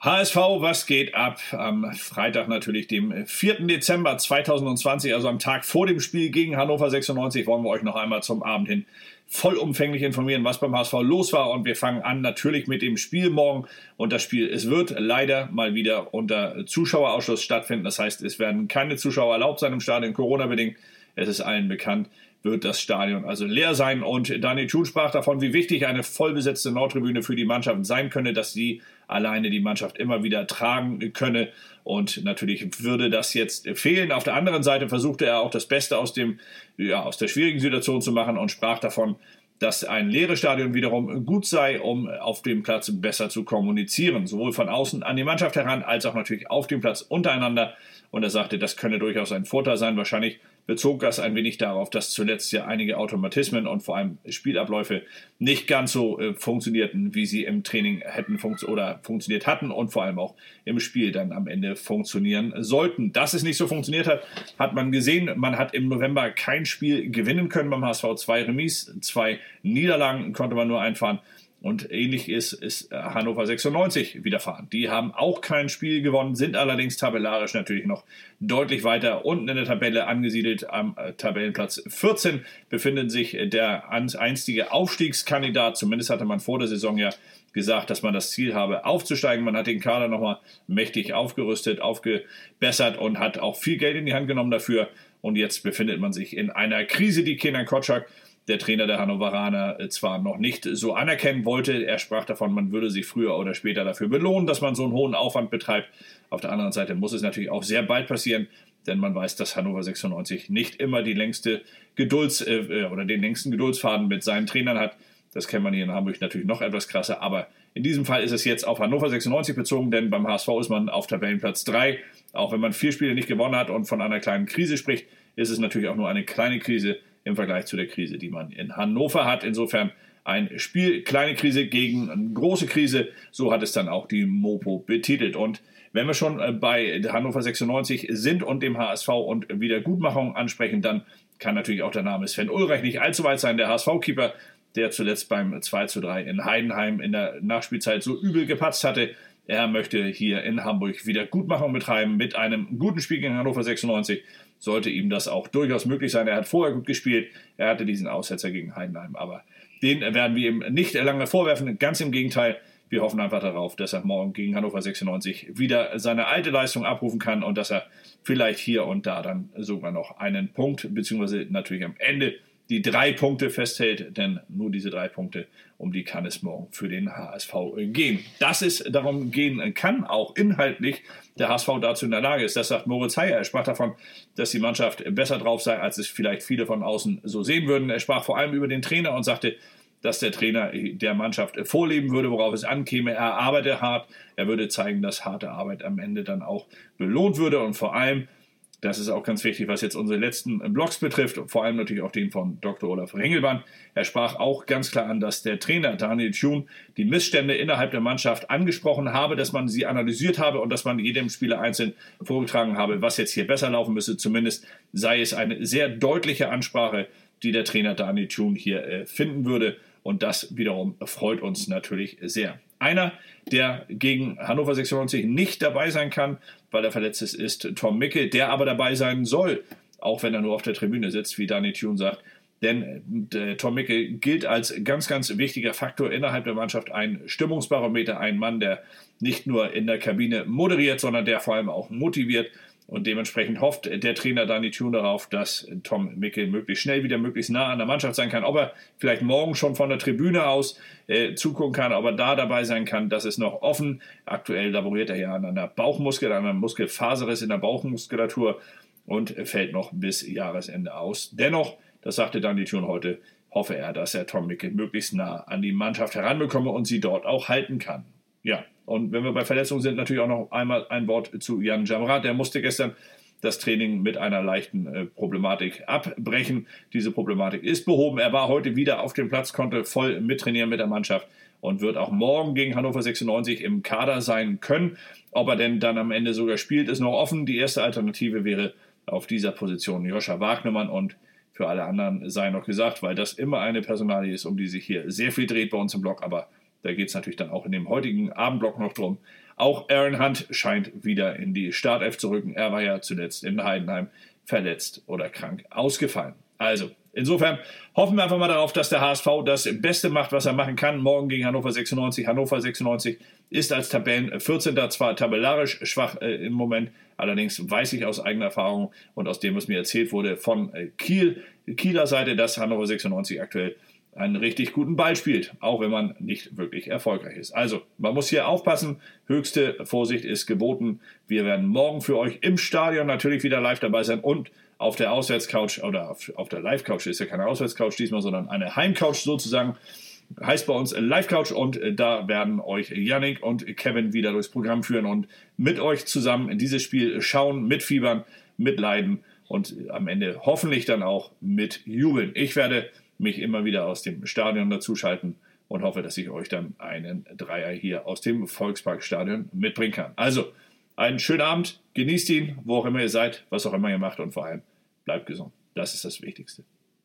HSV, was geht ab? Am Freitag natürlich, dem 4. Dezember 2020, also am Tag vor dem Spiel gegen Hannover 96, wollen wir euch noch einmal zum Abend hin vollumfänglich informieren, was beim HSV los war. Und wir fangen an natürlich mit dem Spiel morgen. Und das Spiel, es wird leider mal wieder unter Zuschauerausschluss stattfinden. Das heißt, es werden keine Zuschauer erlaubt sein im Stadion, Corona-bedingt. Es ist allen bekannt wird das Stadion also leer sein. Und Daniel Thun sprach davon, wie wichtig eine vollbesetzte Nordtribüne für die Mannschaft sein könne, dass sie alleine die Mannschaft immer wieder tragen könne. Und natürlich würde das jetzt fehlen. Auf der anderen Seite versuchte er auch das Beste aus, dem, ja, aus der schwierigen Situation zu machen und sprach davon, dass ein leeres Stadion wiederum gut sei, um auf dem Platz besser zu kommunizieren, sowohl von außen an die Mannschaft heran als auch natürlich auf dem Platz untereinander. Und er sagte, das könne durchaus ein Vorteil sein. Wahrscheinlich bezog das ein wenig darauf, dass zuletzt ja einige Automatismen und vor allem Spielabläufe nicht ganz so äh, funktionierten, wie sie im Training hätten funkt oder funktioniert hatten und vor allem auch im Spiel dann am Ende funktionieren sollten. Dass es nicht so funktioniert hat, hat man gesehen. Man hat im November kein Spiel gewinnen können beim HSV. Zwei Remis, zwei Niederlagen konnte man nur einfahren. Und ähnlich ist, ist Hannover 96 widerfahren. Die haben auch kein Spiel gewonnen, sind allerdings tabellarisch natürlich noch deutlich weiter unten in der Tabelle angesiedelt. Am äh, Tabellenplatz 14 befindet sich der einstige Aufstiegskandidat. Zumindest hatte man vor der Saison ja gesagt, dass man das Ziel habe, aufzusteigen. Man hat den Kader nochmal mächtig aufgerüstet, aufgebessert und hat auch viel Geld in die Hand genommen dafür. Und jetzt befindet man sich in einer Krise, die Kenan Kotschak der Trainer der Hannoveraner äh, zwar noch nicht so anerkennen wollte. Er sprach davon, man würde sich früher oder später dafür belohnen, dass man so einen hohen Aufwand betreibt. Auf der anderen Seite muss es natürlich auch sehr bald passieren, denn man weiß, dass Hannover 96 nicht immer die längste Gedulds- äh, oder den längsten Geduldsfaden mit seinen Trainern hat. Das kennt man hier in Hamburg natürlich noch etwas krasser, aber in diesem Fall ist es jetzt auf Hannover 96 bezogen, denn beim HSV ist man auf Tabellenplatz 3. Auch wenn man vier Spiele nicht gewonnen hat und von einer kleinen Krise spricht, ist es natürlich auch nur eine kleine Krise im Vergleich zu der Krise, die man in Hannover hat. Insofern ein Spiel, kleine Krise gegen große Krise, so hat es dann auch die Mopo betitelt. Und wenn wir schon äh, bei Hannover 96 sind und dem HSV und Wiedergutmachung ansprechen, dann kann natürlich auch der Name Sven Ulreich nicht allzu weit sein, der HSV-Keeper, der zuletzt beim 2 zu 3 in Heidenheim in der Nachspielzeit so übel gepatzt hatte. Er möchte hier in Hamburg Wiedergutmachung betreiben mit einem guten Spiel gegen Hannover 96 sollte ihm das auch durchaus möglich sein. Er hat vorher gut gespielt, er hatte diesen Aussetzer gegen Heidenheim, aber den werden wir ihm nicht lange vorwerfen. Ganz im Gegenteil, wir hoffen einfach darauf, dass er morgen gegen Hannover 96 wieder seine alte Leistung abrufen kann und dass er vielleicht hier und da dann sogar noch einen Punkt, beziehungsweise natürlich am Ende die drei Punkte festhält, denn nur diese drei Punkte, um die kann es morgen für den HSV gehen. Dass es darum gehen kann, auch inhaltlich, der HSV dazu in der Lage ist. Das sagt Moritz Heyer. Er sprach davon, dass die Mannschaft besser drauf sei, als es vielleicht viele von außen so sehen würden. Er sprach vor allem über den Trainer und sagte, dass der Trainer der Mannschaft vorleben würde, worauf es ankäme. Er arbeite hart. Er würde zeigen, dass harte Arbeit am Ende dann auch belohnt würde und vor allem das ist auch ganz wichtig, was jetzt unsere letzten Blogs betrifft, vor allem natürlich auch den von Dr. Olaf Ringelmann. Er sprach auch ganz klar an, dass der Trainer Daniel Thune die Missstände innerhalb der Mannschaft angesprochen habe, dass man sie analysiert habe und dass man jedem Spieler einzeln vorgetragen habe, was jetzt hier besser laufen müsse. Zumindest sei es eine sehr deutliche Ansprache, die der Trainer Daniel Thune hier äh, finden würde. Und das wiederum freut uns natürlich sehr. Einer, der gegen Hannover 96 nicht dabei sein kann, weil er verletzt ist, ist Tom Micke, der aber dabei sein soll, auch wenn er nur auf der Tribüne sitzt, wie Danny Thune sagt. Denn äh, Tom Micke gilt als ganz, ganz wichtiger Faktor innerhalb der Mannschaft, ein Stimmungsbarometer, ein Mann, der nicht nur in der Kabine moderiert, sondern der vor allem auch motiviert und dementsprechend hofft der Trainer Danny Thune darauf, dass Tom Mickel möglichst schnell wieder möglichst nah an der Mannschaft sein kann. Ob er vielleicht morgen schon von der Tribüne aus äh, zugucken kann, ob er da dabei sein kann, das ist noch offen. Aktuell laboriert er ja an einer Bauchmuskel, an einer Muskelfaserriss in der Bauchmuskulatur und fällt noch bis Jahresende aus. Dennoch, das sagte Danny Thune heute, hoffe er, dass er Tom Mickel möglichst nah an die Mannschaft heranbekomme und sie dort auch halten kann. Ja, und wenn wir bei Verletzungen sind, natürlich auch noch einmal ein Wort zu Jan Jamrat. Der musste gestern das Training mit einer leichten äh, Problematik abbrechen. Diese Problematik ist behoben. Er war heute wieder auf dem Platz, konnte voll mittrainieren mit der Mannschaft und wird auch morgen gegen Hannover 96 im Kader sein können. Ob er denn dann am Ende sogar spielt, ist noch offen. Die erste Alternative wäre auf dieser Position Joscha Wagnermann und für alle anderen sei noch gesagt, weil das immer eine Personalie ist, um die sich hier sehr viel dreht bei uns im Blog, aber da geht es natürlich dann auch in dem heutigen Abendblock noch drum. Auch Aaron Hunt scheint wieder in die Startelf zu rücken. Er war ja zuletzt in Heidenheim verletzt oder krank ausgefallen. Also, insofern hoffen wir einfach mal darauf, dass der HSV das Beste macht, was er machen kann. Morgen gegen Hannover 96. Hannover 96 ist als Tabellen 14. zwar tabellarisch schwach äh, im Moment, allerdings weiß ich aus eigener Erfahrung und aus dem, was mir erzählt wurde von äh, Kiel, Kieler Seite, dass Hannover 96 aktuell einen richtig guten Ball spielt, auch wenn man nicht wirklich erfolgreich ist. Also, man muss hier aufpassen. Höchste Vorsicht ist geboten. Wir werden morgen für euch im Stadion natürlich wieder live dabei sein und auf der Auswärtscouch oder auf, auf der Live-Couch ist ja keine Auswärtscouch diesmal, sondern eine Heimcouch sozusagen. Heißt bei uns Live-Couch und äh, da werden euch Yannick und Kevin wieder durchs Programm führen und mit euch zusammen in dieses Spiel schauen, mitfiebern, mitleiden und am Ende hoffentlich dann auch mit jubeln. Ich werde mich immer wieder aus dem Stadion dazuschalten und hoffe, dass ich euch dann einen Dreier hier aus dem Volksparkstadion mitbringen kann. Also, einen schönen Abend, genießt ihn, wo auch immer ihr seid, was auch immer ihr macht und vor allem bleibt gesund. Das ist das Wichtigste.